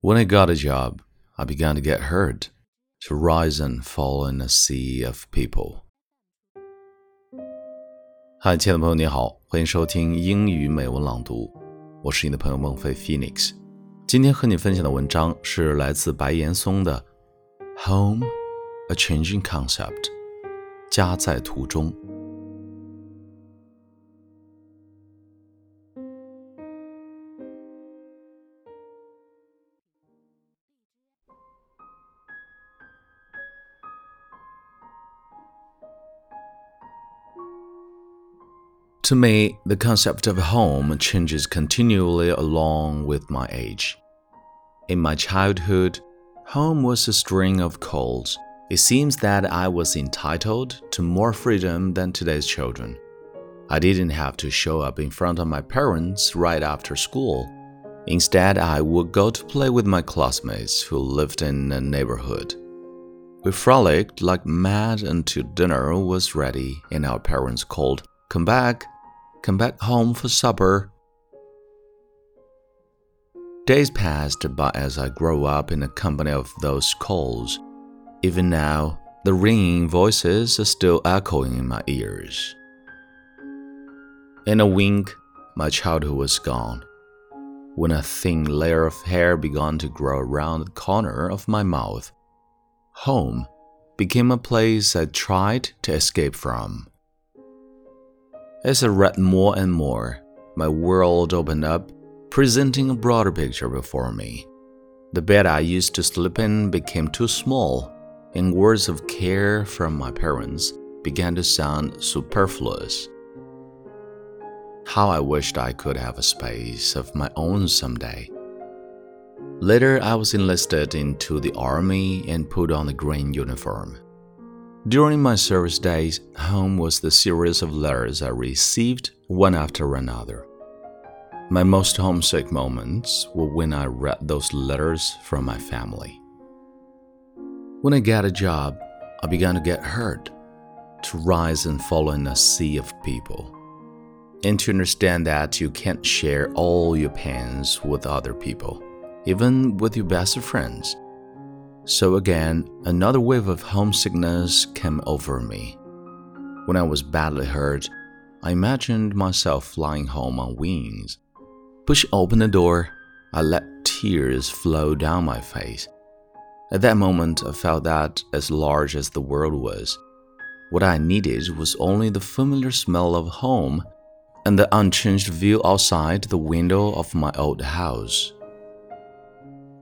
When I got a job, I began to get hurt, to rise and fall in a sea of people. 嗨，亲爱的朋友，你好，欢迎收听英语美文朗读，我是你的朋友孟飞 Phoenix。今天和你分享的文章是来自白岩松的《Home: A Changing Concept》，家在途中。To me, the concept of home changes continually along with my age. In my childhood, home was a string of calls. It seems that I was entitled to more freedom than today's children. I didn't have to show up in front of my parents right after school. Instead, I would go to play with my classmates who lived in a neighborhood. We frolicked like mad until dinner was ready and our parents called, Come back, Come back home for supper. Days passed by as I grew up in the company of those calls. Even now, the ringing voices are still echoing in my ears. In a wink, my childhood was gone. When a thin layer of hair began to grow around the corner of my mouth, home became a place I tried to escape from. As I read more and more, my world opened up, presenting a broader picture before me. The bed I used to sleep in became too small, and words of care from my parents began to sound superfluous. How I wished I could have a space of my own someday. Later, I was enlisted into the army and put on the green uniform. During my service days, home was the series of letters I received one after another. My most homesick moments were when I read those letters from my family. When I got a job, I began to get hurt, to rise and fall in a sea of people, and to understand that you can't share all your pains with other people, even with your best of friends. So again, another wave of homesickness came over me. When I was badly hurt, I imagined myself flying home on wings. Push open the door, I let tears flow down my face. At that moment, I felt that, as large as the world was, what I needed was only the familiar smell of home and the unchanged view outside the window of my old house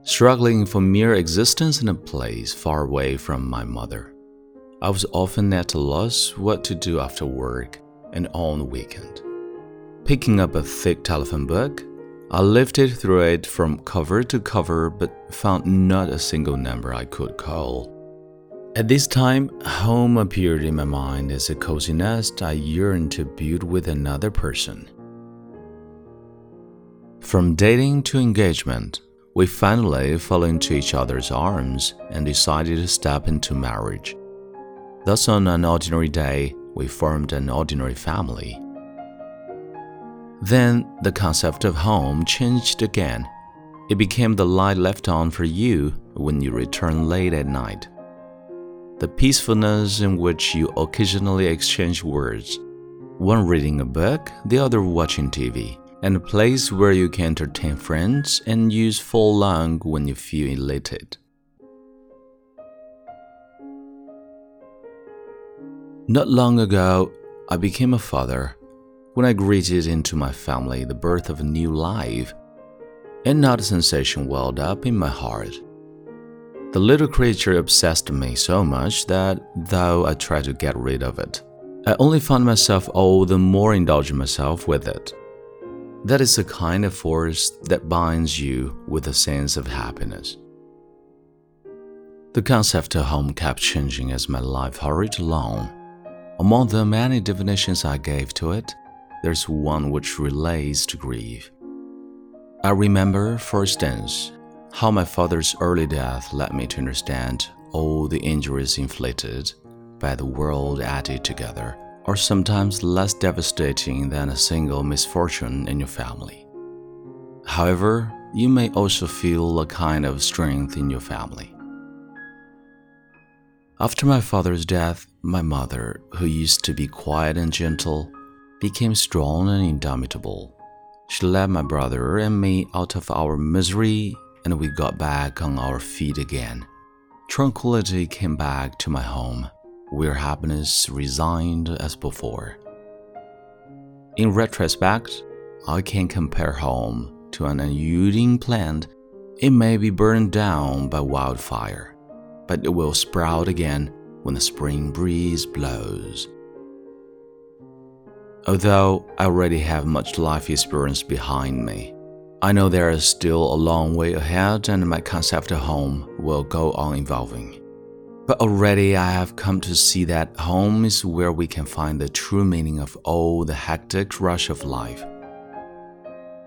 struggling for mere existence in a place far away from my mother. I was often at a loss what to do after work and on the weekend. Picking up a thick telephone book, I lifted through it from cover to cover but found not a single number I could call. At this time, home appeared in my mind as a cozy nest I yearned to build with another person. From dating to engagement, we finally fell into each other's arms and decided to step into marriage. Thus, on an ordinary day, we formed an ordinary family. Then the concept of home changed again. It became the light left on for you when you return late at night. The peacefulness in which you occasionally exchange words, one reading a book, the other watching TV and a place where you can entertain friends and use full lung when you feel elated. Not long ago, I became a father when I greeted into my family the birth of a new life, and not a sensation welled up in my heart. The little creature obsessed me so much that, though I tried to get rid of it, I only found myself all the more indulging myself with it. That is a kind of force that binds you with a sense of happiness. The concept of home kept changing as my life hurried along. Among the many definitions I gave to it, there's one which relates to grief. I remember, for instance, how my father's early death led me to understand all the injuries inflicted by the world added together are sometimes less devastating than a single misfortune in your family. However, you may also feel a kind of strength in your family. After my father's death, my mother, who used to be quiet and gentle, became strong and indomitable. She led my brother and me out of our misery, and we got back on our feet again. Tranquility came back to my home, where happiness resigned as before. In retrospect, I can compare home to an unyielding plant. It may be burned down by wildfire, but it will sprout again when the spring breeze blows. Although I already have much life experience behind me, I know there is still a long way ahead and my concept of home will go on evolving. But already I have come to see that home is where we can find the true meaning of all the hectic rush of life.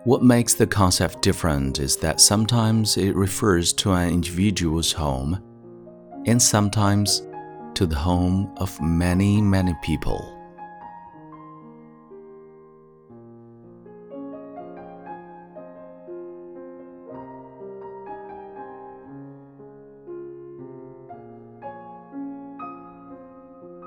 What makes the concept different is that sometimes it refers to an individual's home, and sometimes to the home of many, many people.